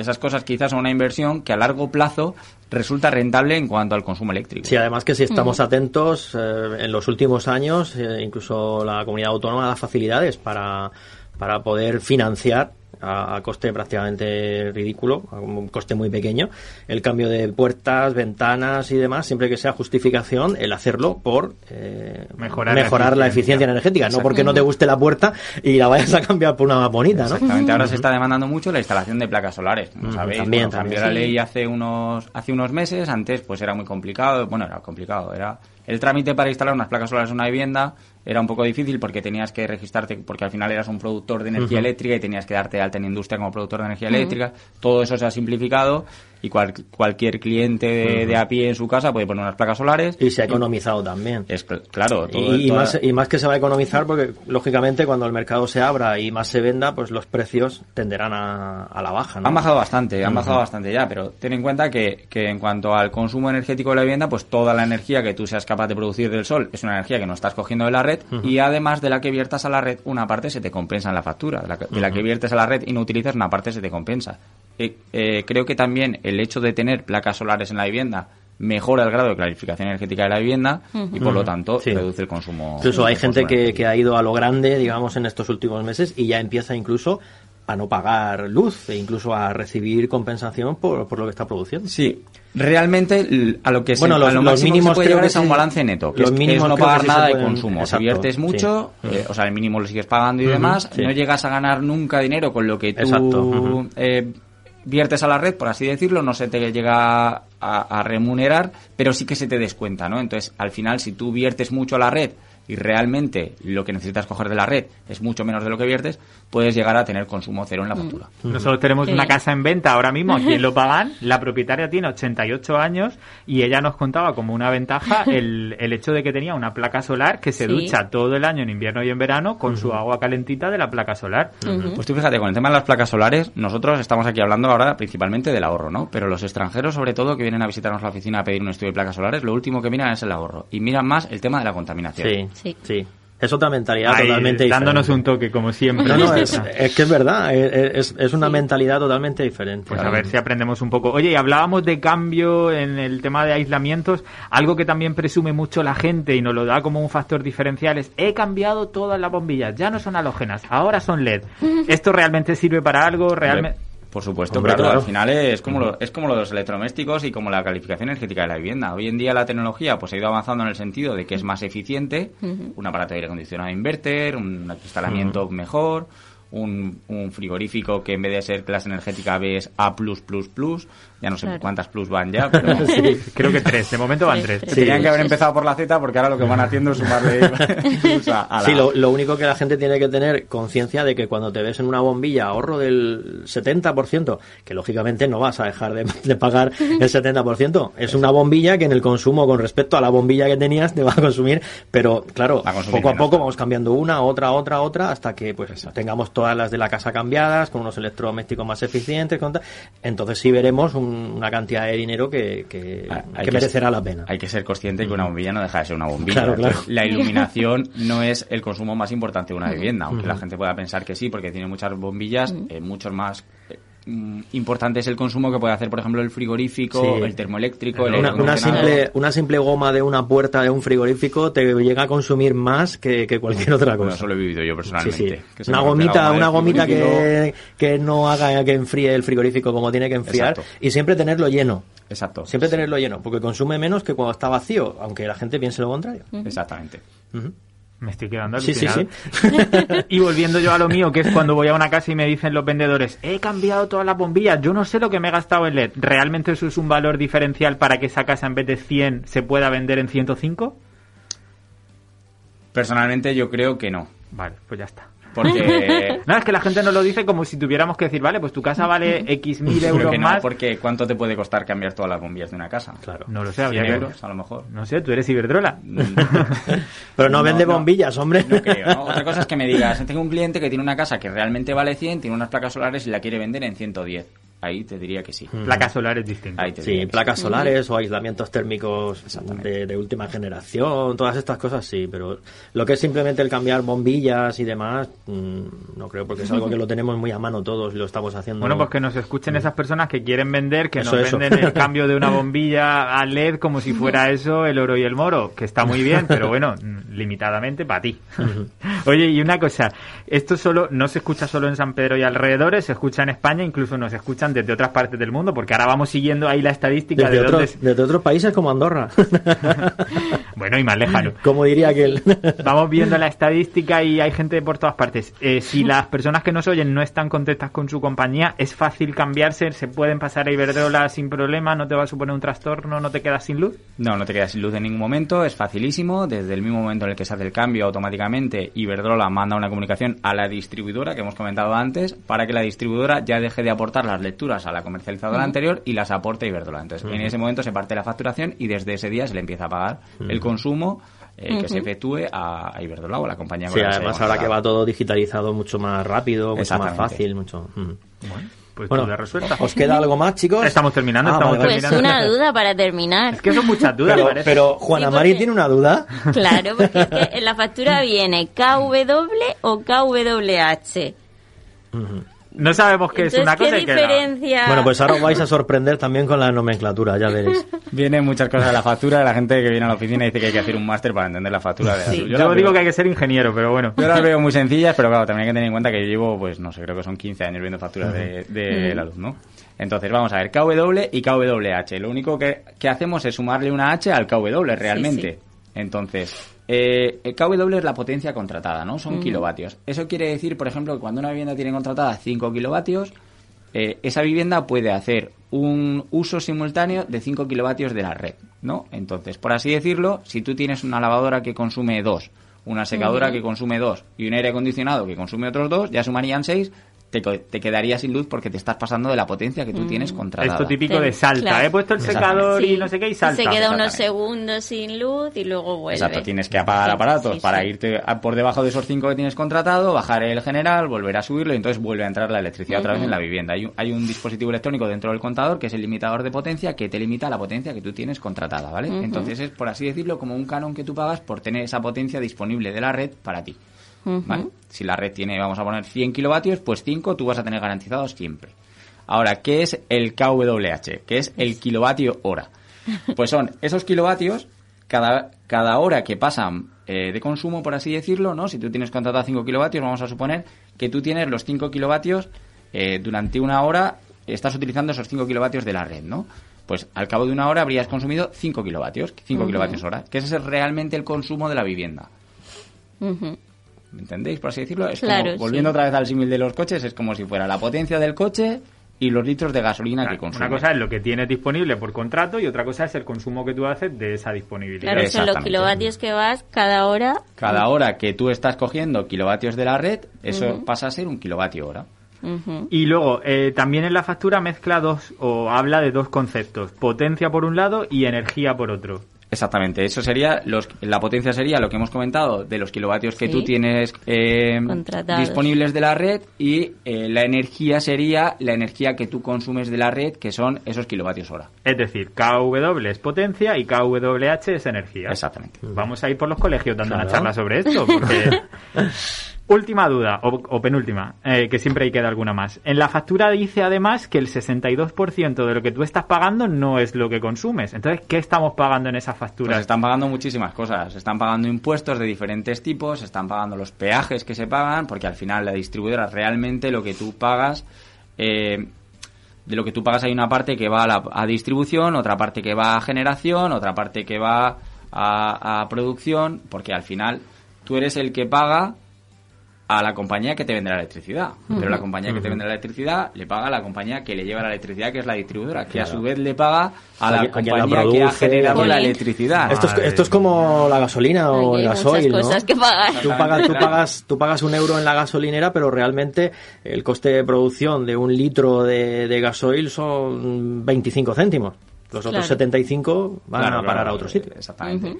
esas cosas quizás son una inversión que a largo plazo resulta rentable en cuanto al consumo eléctrico. Sí, además que si estamos atentos, eh, en los últimos años, eh, incluso la comunidad autónoma da facilidades para, para poder financiar a, a coste prácticamente ridículo, a un coste muy pequeño, el cambio de puertas, ventanas y demás, siempre que sea justificación el hacerlo por eh, Mejorar la la eficiencia. eficiencia energética, no porque no te guste la puerta y la vayas a cambiar por una más bonita, ¿no? Exactamente, ahora se está demandando mucho la instalación de placas solares. Como sabéis, también, Bueno, cambió la ley hace unos hace unos meses, antes pues era muy complicado, bueno, era complicado, era el trámite para instalar unas placas solares en una vivienda era un poco difícil porque tenías que registrarte porque al final eras un productor de energía eléctrica y tenías que darte de alta en industria como productor de energía eléctrica. Todo eso se ha simplificado y cual- cualquier cliente de, de a pie en su casa puede poner unas placas solares. Y se ha economizado también. Es cl- claro, todo, Y, y toda- más, y más que se va a economizar porque, lógicamente, cuando el mercado se abra y más se venda, pues los precios tenderán a, a la baja. ¿no? Han bajado bastante, han bajado bastante ya, pero ten en cuenta que, que en cuanto al consumo energético de la vivienda, pues toda la energía que tú seas capaz de producir del sol es una energía que no estás cogiendo de la red y además de la que viertas a la red, una parte se te compensa en la factura. De la, que- de la que viertes a la red y no utilizas, una parte se te compensa. Eh, eh, creo que también el hecho de tener placas solares en la vivienda mejora el grado de clarificación energética de la vivienda y por lo tanto Sí. reduce el consumo. Incluso hay gente que, que ha ido a lo grande, digamos, en estos últimos meses y ya empieza incluso a no pagar luz e incluso a recibir compensación por, por lo que está produciendo. Sí, realmente a lo que se, Bueno, los- a lo los mínimos que se puede creo que es a un balance neto, que Los es, mínimos no pagar nada de consumo. exacto, si viertes sí. mucho, eh, o sea, el mínimo lo sigues pagando y demás, sí. no llegas a ganar nunca dinero con lo que tú Exacto, eh, viertes a la red, por así decirlo, no se te llega a, a remunerar, pero sí que se te descuenta, ¿no? Entonces, al final, si tú viertes mucho a la red y realmente lo que necesitas coger de la red es mucho menos de lo que viertes, puedes llegar a tener consumo cero en la factura. Nosotros tenemos Sí. una casa en venta ahora mismo aquí en *laughs* Lopagan. La propietaria tiene 88 años y ella nos contaba como una ventaja *laughs* el, el hecho de que tenía una placa solar que se Sí. ducha todo el año en invierno y en verano con su agua calentita de la placa solar. Pues tú fíjate, con el tema de las placas solares, nosotros estamos aquí hablando ahora principalmente del ahorro, ¿no? Pero los extranjeros, sobre todo, que vienen a visitarnos la oficina a pedir un estudio de placas solares, lo último que miran es el ahorro. Y miran más el tema de la contaminación. Sí, Sí. sí. Es otra mentalidad Ahí, totalmente dándonos diferente. un toque, como siempre. No, no, es, *laughs* es que es verdad, es, es- es una mentalidad totalmente diferente. Pues a ver si aprendemos un poco. Oye, y hablábamos de cambio en el tema de aislamientos. Algo que también presume mucho la gente y nos lo da como un factor diferencial es he cambiado todas las bombillas, ya no son halógenas, ahora son LED. *laughs* ¿Esto realmente sirve para algo? ¿Realmente? Por supuesto, Hombre, claro, claro. al final es como, lo, es como los electrodomésticos y como la calificación energética de la vivienda. Hoy en día la tecnología pues ha ido avanzando en el sentido de que es más eficiente, un aparato de aire acondicionado inverter, un instalamiento mejor, un, un frigorífico que en vez de ser clase energética B es A+++, ya no sé Claro. cuántas plus van ya, pero *laughs* Creo que tres, de momento van Sí. tres. Sí. tenían que haber empezado por la Z porque ahora lo que van haciendo es sumarle plus *laughs* a, a la Sí, lo, lo único que la gente tiene que tener conciencia de que cuando te ves en una bombilla ahorro del 70%, que lógicamente no vas a dejar de, de pagar el 70%, es una bombilla que en el consumo con respecto a la bombilla que tenías te va a consumir, pero claro, Va a consumir poco a poco vamos cambiando una, otra, otra, otra, hasta que pues tengamos todas las de la casa cambiadas, con unos electrodomésticos más eficientes, con tal. entonces sí veremos un- una cantidad de dinero que, que, Ah, hay que que merecerá la pena. Hay que ser consciente que una bombilla no deja de ser una bombilla. Claro, claro. Entonces, La iluminación no es el consumo más importante de una vivienda, aunque la gente pueda pensar que sí, porque tiene muchas bombillas, eh, muchos más. Mm, importante es el consumo que puede hacer, por ejemplo, el frigorífico, Sí. el termoeléctrico, el Una, una simple, una simple goma de una puerta de un frigorífico te llega a consumir más que, que cualquier otra Bueno, cosa. eso lo he vivido yo personalmente. sí. Una gomita, goma una gomita que, que no haga que enfríe el frigorífico como tiene que enfriar Exacto. y siempre tenerlo lleno. Exacto. Siempre tenerlo lleno, porque consume menos que cuando está vacío, aunque la gente piense lo contrario. Exactamente. Me estoy quedando Sí, sí, alucinado. sí. *laughs* Y volviendo yo a lo mío, que es cuando voy a una casa y me dicen los vendedores, he cambiado todas las bombillas, yo no sé lo que me he gastado en LED. ¿Realmente eso es un valor diferencial para que esa casa en vez de 100 se pueda vender en 105? Personalmente yo creo que no. Vale, pues ya está. Porque... *laughs* No, es que la gente nos lo dice como si tuviéramos que decir, vale, pues tu casa vale X mil euros que no, más. porque ¿cuánto te puede costar cambiar todas las bombillas de una casa? Claro. No lo sé, habría 100 que euros, a lo mejor. No sé, tú eres Iberdrola. *laughs* Pero no, No, vende no. bombillas, hombre. No creo, ¿no? Otra cosa es que me digas, *laughs* tengo un cliente que tiene una casa que realmente vale 100, tiene unas placas solares y la quiere vender en 110. Ahí te diría que sí. Placa solar es distinta. Ahí te diría Sí, placas solares o aislamientos térmicos de, de última generación, todas estas cosas sí, pero lo que es simplemente el cambiar bombillas y demás, mm, no creo, porque es algo que lo tenemos muy a mano todos y lo estamos haciendo. Bueno, pues que nos escuchen esas personas que quieren vender, que Eso, nos eso. venden el *laughs* cambio de una bombilla a LED como si fuera eso el oro y el moro, que está muy bien, pero bueno, mm, limitadamente para ti. Oye, y una cosa, esto solo no se escucha solo en San Pedro y alrededores, se escucha en España, incluso nos escuchan desde otras partes del mundo, porque ahora vamos siguiendo ahí la estadística desde, de dónde... otros, desde otros países como Andorra, *laughs* Bueno, y más lejano. *laughs* como diría aquel. *laughs* Vamos viendo la estadística y hay gente por todas partes. Eh, si las personas que nos oyen no están contentas con su compañía, es fácil cambiarse, se pueden pasar a Iberdrola sin problema, no te va a suponer un trastorno, no te quedas sin luz. No, no te quedas sin luz en ningún momento, es facilísimo. Desde el mismo momento en el que se hace el cambio, automáticamente Iberdrola manda una comunicación a la distribuidora que hemos comentado antes para que la distribuidora ya deje de aportar las lecturas a la comercializadora anterior y las aporte a Iberdrola. Entonces, en ese momento se parte la facturación y desde ese día se le empieza a pagar el consumo eh, que se efectúe a, a Iberdrola o a la compañía Sí, además ahora que va todo digitalizado mucho más rápido, mucho más fácil, mucho... Bueno, pues Bueno, resuelta. ¿os queda algo más, chicos? Estamos terminando, Ah, estamos vale, vale. Pues terminando. una duda para terminar. Es que son muchas dudas, Pero, parece. pero Juana Sí, porque- tiene una duda. Claro, porque es que en la factura viene KW o KWH. No sabemos qué es una cosa ¿qué y qué diferencia? Bueno, pues ahora os vais a sorprender también con la nomenclatura, ya veréis. *laughs* Vienen muchas cosas de la factura, la gente que viene a la oficina dice que hay que hacer un máster para entender la factura de la Sí. luz. Yo, las digo veo- que hay que ser ingeniero, pero bueno. Yo las *laughs* veo muy sencillas, pero claro, también hay que tener en cuenta que yo llevo, pues no sé, creo que son 15 años viendo facturas de, de la luz, ¿no? Entonces, vamos a ver, KW y KWH. Lo único que, que hacemos es sumarle una H al KW realmente. Entonces, eh, el KW es la potencia contratada, ¿no? Son kilovatios. Eso quiere decir, por ejemplo, que cuando una vivienda tiene contratada 5 kilovatios, eh, esa vivienda puede hacer un uso simultáneo de 5 kilovatios de la red, ¿no? Entonces, por así decirlo, si tú tienes una lavadora que consume 2, una secadora que consume 2 y un aire acondicionado que consume otros 2, ya sumarían 6, te, co- te quedaría sin luz porque te estás pasando de la potencia que tú tienes contratada. Esto típico de salta. Claro. He puesto el secador y no sé qué y salta. Se queda unos segundos sin luz y luego vuelve. Exacto, tienes que apagar aparatos sí, para sí. irte a- por debajo de esos 5 que tienes contratado, bajar el general, volver a subirlo y entonces vuelve a entrar la electricidad otra vez en la vivienda. Hay un, hay un dispositivo electrónico dentro del contador que es el limitador de potencia que te limita la potencia que tú tienes contratada, ¿vale? Entonces es, por así decirlo, como un canon que tú pagas por tener esa potencia disponible de la red para ti. ¿Vale? Si la red tiene, vamos a poner 100 kilovatios, pues 5 tú vas a tener garantizados siempre. Ahora, ¿qué es el KWH? Que es el kilovatio hora. Pues son esos kilovatios, cada, cada hora que pasan eh, de consumo, por así decirlo, ¿no? Si tú tienes contratado 5 kilovatios, vamos a suponer que tú tienes los 5 kilovatios eh, durante una hora, estás utilizando esos 5 kilovatios de la red, ¿no? Pues al cabo de una hora habrías consumido 5 kilovatios, 5 kilovatios hora, que ese es realmente el consumo de la vivienda. Ujú. ¿Me entendéis? Por así decirlo. Es Claro, como, volviendo sí. otra vez al símil de los coches, es como si fuera la potencia del coche y los litros de gasolina que consume. Una cosa es lo que tienes disponible por contrato y otra cosa es el consumo que tú haces de esa disponibilidad. Claro, son los kilovatios que vas cada hora. Cada hora que tú estás cogiendo kilovatios de la red, eso pasa a ser un kilovatio hora. Y luego, eh, también en la factura mezcla dos, o habla de dos conceptos, potencia por un lado y energía por otro. Exactamente, eso sería, los, la potencia sería lo que hemos comentado de los kilovatios que Sí. tú tienes eh, disponibles de la red y eh, la energía sería la energía que tú consumes de la red, que son esos kilovatios hora. Es decir, KW es potencia y KWH es energía. Exactamente. Vamos a ir por los colegios dando una charla sobre esto, porque... *laughs* Última duda, o, penúltima, eh, que siempre hay que dar alguna más. En la factura dice además que el 62% de lo que tú estás pagando no es lo que consumes. Entonces, ¿qué estamos pagando en esas Pues facturas? están pagando muchísimas cosas. Están pagando impuestos de diferentes tipos, están pagando los peajes que se pagan, porque al final la distribuidora realmente lo que tú pagas, eh, de lo que tú pagas hay una parte que va a, la, a distribución, otra parte que va a generación, otra parte que va a, a producción, porque al final tú eres el que paga a la compañía que te vende la electricidad. Pero la compañía que te vende la electricidad le paga a la compañía que le lleva la electricidad, que es la distribuidora, que a su vez le paga a la A quien la compañía que ha generado la electricidad. Esto es, esto es como la gasolina o el gasoil, ¿no? cosas que pagar. Tú pagas, tú, pagas, tú pagas un euro en la gasolinera, pero realmente el coste de producción de un litro de, de gasoil son 25 céntimos. Los otros Claro. 75 van Claro, a parar claro, a otro sitio. Exactamente.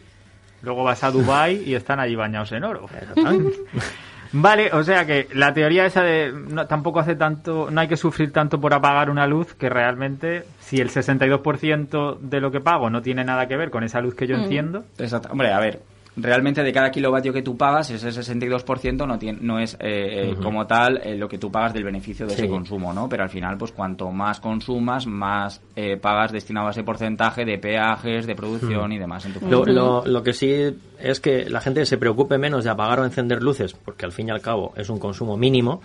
Luego vas a Dubai y están allí bañados en oro. Exactamente. *laughs* Vale, o sea que la teoría esa de no, tampoco hace tanto, no hay que sufrir tanto por apagar una luz que realmente si el 62% de lo que pago no tiene nada que ver con esa luz que yo enciendo, Exacto. Hombre, a ver, realmente de cada kilovatio que tú pagas, ese 62% no, tiene, no es eh, eh, como tal eh, lo que tú pagas del beneficio de Sí. ese consumo, ¿no? Pero al final, pues cuanto más consumas, más eh, pagas destinado a ese porcentaje de peajes, de producción y demás en tu Lo, lo- lo que sí es que la gente se preocupe menos de apagar o encender luces, porque al fin y al cabo es un consumo mínimo,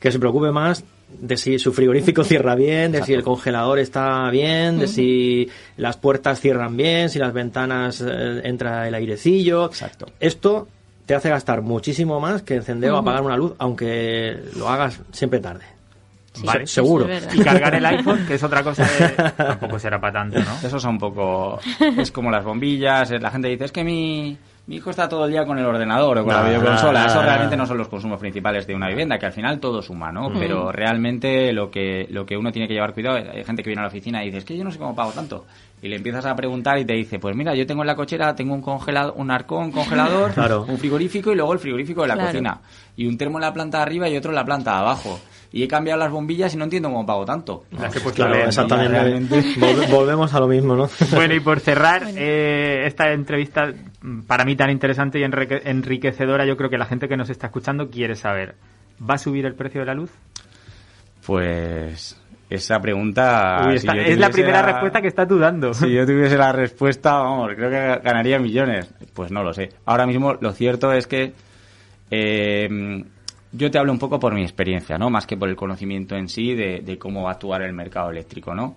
que se preocupe más de si su frigorífico *laughs* cierra bien, de si el congelador está bien, de si las puertas cierran bien, si las ventanas eh, entra el airecillo. Exacto. Esto te hace gastar muchísimo más que encender o apagar una luz, aunque lo hagas siempre tarde. Sí, Vale. seguro. y cargar el iPhone, que es otra cosa de, *laughs* tampoco será para tanto, ¿no? Eso es un poco... Es como las bombillas, eh, la gente dice, es que mi... Mi hijo está todo el día con el ordenador o con No, la videoconsola. no, Eso no, realmente no. son los consumos principales de una vivienda, que al final todo suma, ¿no? Pero realmente lo que, lo que uno tiene que llevar cuidado, hay gente que viene a la oficina y dice, es que yo no sé cómo pago tanto. Y le empiezas a preguntar y te dice, pues mira, yo tengo en la cochera, tengo un congelado, un arcón congelador, *laughs* Claro. un frigorífico y luego el frigorífico de la Claro. cocina. Y un termo en la planta de arriba y otro en la planta de abajo. Y he cambiado las bombillas y no entiendo cómo pago tanto. Claro, exactamente. Vol- *laughs* volvemos a lo mismo, ¿no? Bueno, y por cerrar eh, esta entrevista, mm, para mí tan interesante y enrique- enriquecedora, yo creo que la gente que nos está escuchando quiere saber, ¿va a subir el precio de la luz? Pues esa pregunta... Uy, si es la primera respuesta que estás dudando. Si yo tuviese la *laughs* respuesta, vamos, creo que ganaría millones. Pues no lo sé. Ahora mismo lo cierto es que eh, yo te hablo un poco por mi experiencia, ¿no? Más que por el conocimiento en sí de, cómo va a actuar el mercado eléctrico, ¿no?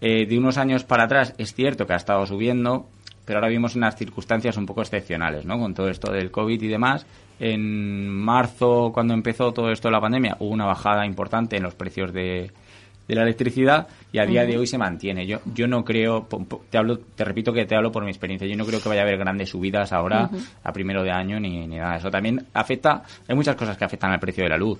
Eh, de unos años para atrás es cierto que ha estado subiendo, pero ahora vimos unas circunstancias un poco excepcionales, ¿no? Con todo esto del COVID y demás. En marzo, cuando empezó todo esto de la pandemia, hubo una bajada importante en los precios de, de la electricidad y a día de hoy se mantiene. Yo, yo no creo, te hablo, te repito que te hablo por mi experiencia, yo no creo que vaya a haber grandes subidas ahora a primero de año ni, ni nada. Eso también afecta, hay muchas cosas que afectan al precio de la luz.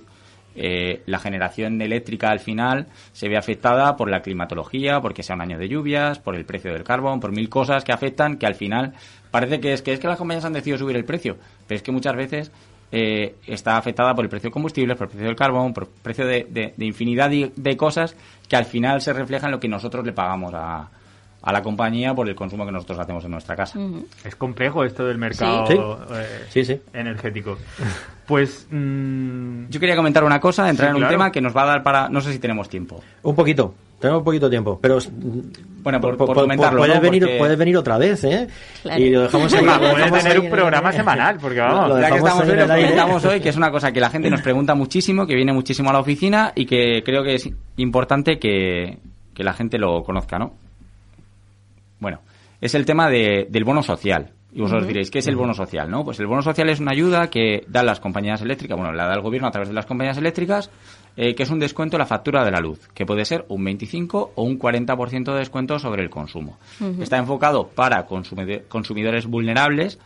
Eh, la generación eléctrica al final se ve afectada por la climatología, porque sea un año de lluvias, por el precio del carbón, por mil cosas que afectan que al final parece que es que es que las compañías han decidido subir el precio, pero es que muchas veces eh, está afectada por el precio de combustibles, por el precio del carbón, por el precio de, de- de infinidad de, de cosas que al final se reflejan en lo que nosotros le pagamos a, a la compañía por el consumo que nosotros hacemos en nuestra casa. Es complejo esto del mercado Sí. eh, Sí, sí. energético. Pues mm, Yo quería comentar una cosa, entrar Sí, en un tema que nos va a dar para... No sé si tenemos tiempo. Un poquito. Tenemos poquito tiempo, pero Bueno, por, po- por po- comentarlo, puedes ¿no? venir Porque- puedes venir otra vez, ¿eh? Claro. Y lo dejamos ahí. Va, lo puede dejamos tener un en- programa semanal, porque vamos. Lo ya que estamos hoy, lo comentamos hoy, que es una cosa que la gente nos pregunta muchísimo, que viene muchísimo a la oficina y que creo que es importante que, que la gente lo conozca, ¿no? Bueno, es el tema de- del bono social. Y vosotros diréis, ¿qué es el bono social? no Pues el bono social es una ayuda que dan las compañías eléctricas, bueno, la da el gobierno a través de las compañías eléctricas, eh, que es un descuento en la factura de la luz, que puede ser un 25 o un 40% de descuento sobre el consumo. Está enfocado para consumidores vulnerables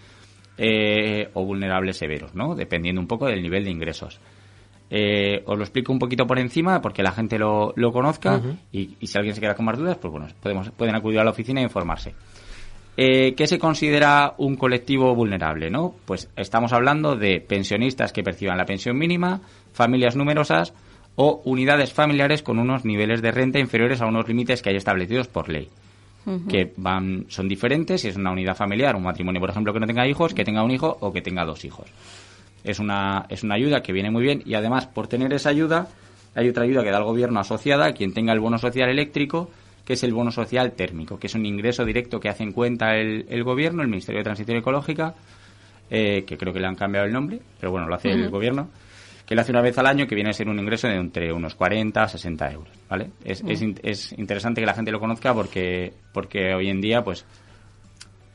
eh, o vulnerables severos, ¿no? Dependiendo un poco del nivel de ingresos. Eh, os lo explico un poquito por encima porque la gente lo, lo conozca y, y si alguien se queda con más dudas, pues bueno, podemos, pueden acudir a la oficina e informarse. Eh, ¿Qué se considera un colectivo vulnerable? ¿no? Pues estamos hablando de pensionistas que perciban la pensión mínima, familias numerosas o unidades familiares con unos niveles de renta inferiores a unos límites que hay establecidos por ley que van son diferentes si es una unidad familiar, un matrimonio, por ejemplo, que no tenga hijos, que tenga un hijo o que tenga dos hijos. Es una, es una ayuda que viene muy bien y además por tener esa ayuda hay otra ayuda que da el gobierno asociada a quien tenga el bono social eléctrico, que es el bono social térmico, que es un ingreso directo que hace en cuenta el, el gobierno, el Ministerio de Transición Ecológica, eh, que creo que le han cambiado el nombre, pero bueno, lo hace el gobierno, que lo hace una vez al año, que viene a ser un ingreso de entre unos 40 a 60 euros, ¿vale? Es, es, in- es interesante que la gente lo conozca porque, porque hoy en día, pues,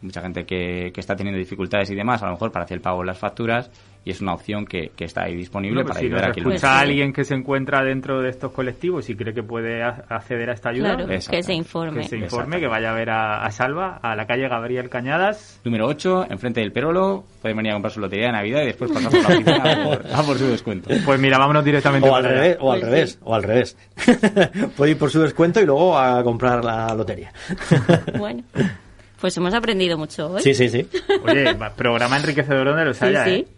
mucha gente que, que está teniendo dificultades y demás, a lo mejor para hacer el pago de las facturas, y es una opción que, que está ahí disponible Bueno, pues para si ayudar nos a quien lo escucha necesite. alguien que se encuentra dentro de estos colectivos y cree que puede a- acceder a esta ayuda, Claro, que se informe. que se informe, que vaya a ver a, a Salva, a la calle Gabriel Cañadas. Número 8, enfrente del Perolo, pueden venir a comprar su lotería de Navidad y después pasar por la oficina a por, a por su descuento. *laughs* Pues mira, vámonos directamente O al revés, o al Pues revés, o al revés. *laughs* Puede ir por su descuento y luego a comprar la lotería. Bueno, *laughs* pues hemos aprendido mucho hoy. Sí, sí, sí. Oye, programa enriquecedor donde los Sí, haya, sí. ¿eh?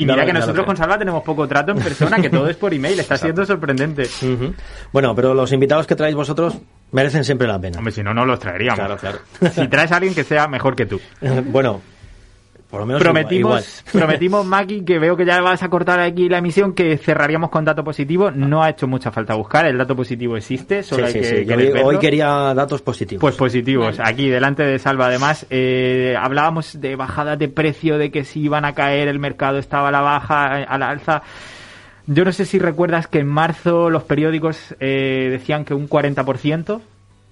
Y mira lo- que lo nosotros con Salva tenemos poco trato en persona, que todo es por email, está siendo sorprendente. Bueno, pero los invitados que traéis vosotros merecen siempre la pena. Hombre, si no, no los traeríamos. Claro, claro. Si traes a alguien que sea mejor que tú. *laughs* bueno, por lo menos Prometimos, igual. prometimos, *laughs* Maki, que veo que ya vas a cortar aquí la emisión, que cerraríamos con dato positivo. No ha hecho mucha falta buscar, el dato positivo existe, Sí, solo hay sí, que sí. Hoy quería datos positivos. Pues positivos. Aquí, delante de Salva, además, eh, hablábamos de bajadas de precio, de que si iban a caer, el mercado estaba a la baja, eh, a la alza. Yo no sé si recuerdas que en marzo los periódicos eh, decían que un 40%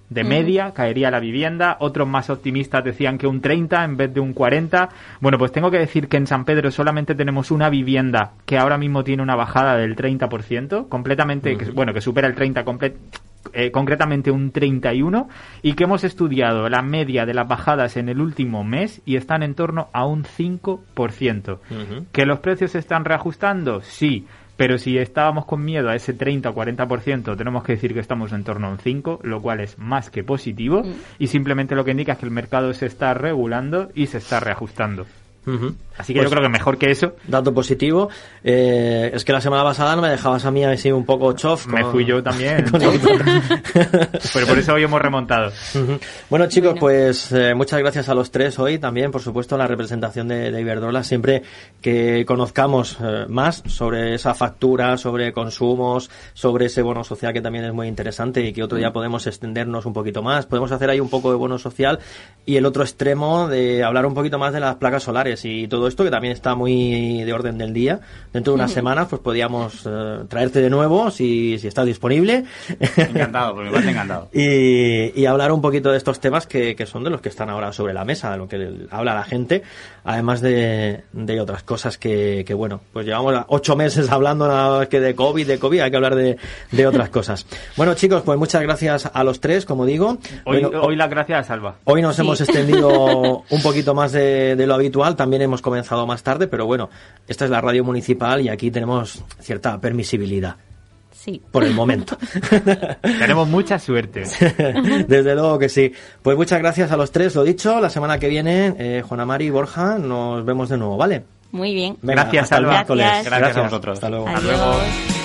de media caería la vivienda, otros más optimistas decían que un 30 en vez de un 40. Bueno, pues tengo que decir que en San Pedro solamente tenemos una vivienda que ahora mismo tiene una bajada del 30%, completamente, que- bueno, que supera el 30 comple- eh, concretamente un 31 y que hemos estudiado la media de las bajadas en el último mes y están en torno a un 5%. Ujú. ¿Que los precios se están reajustando? Sí. Pero si estábamos con miedo a ese 30 o 40%, tenemos que decir que estamos en torno a un 5, lo cual es más que positivo. Y simplemente lo que indica es que el mercado se está regulando y se está reajustando. Así que Pues, yo creo que mejor que eso, Dato positivo. Eh, es que la semana pasada no me dejabas a mí así un poco chof. me fui yo también. *laughs* *laughs* Pero por eso hoy hemos remontado. Bueno chicos, Bueno. pues eh, muchas gracias a los tres hoy también, por supuesto, la representación de, de Iberdrola. Siempre que conozcamos eh, más sobre esa factura, sobre consumos, sobre ese bono social que también es muy interesante y que otro día podemos extendernos un poquito más. Podemos hacer ahí un poco de bono social y el otro extremo de hablar un poquito más de las placas solares y todo esto que también está muy de orden del día. Dentro de unas semanas pues podíamos eh, traerte de nuevo si, si estás disponible. Encantado, por mi parte encantado. *laughs* y, y hablar un poquito de estos temas que, que son de los que están ahora sobre la mesa, de lo que habla la gente, además de, de otras cosas que, que, bueno, pues llevamos ocho meses hablando nada más que de COVID, de COVID, hay que hablar de, de otras cosas. Bueno, chicos, pues muchas gracias a los tres, como digo. Hoy, Bueno, hoy las gracias a Salva. Hoy nos Sí. hemos extendido *laughs* un poquito más de, de lo habitual, también hemos comenzado más tarde, pero bueno, esta es la radio municipal y aquí tenemos cierta permisibilidad, Sí. por el momento. *laughs* Tenemos mucha suerte. *laughs* Desde luego que sí. Pues muchas gracias a los tres, lo dicho. La semana que viene, eh, Juana Mari y Borja, nos vemos de nuevo, ¿vale? Muy bien. Venga, Gracias, hasta el miércoles. Gracias. Gracias a vosotros. Hasta luego. Hasta luego. Adiós.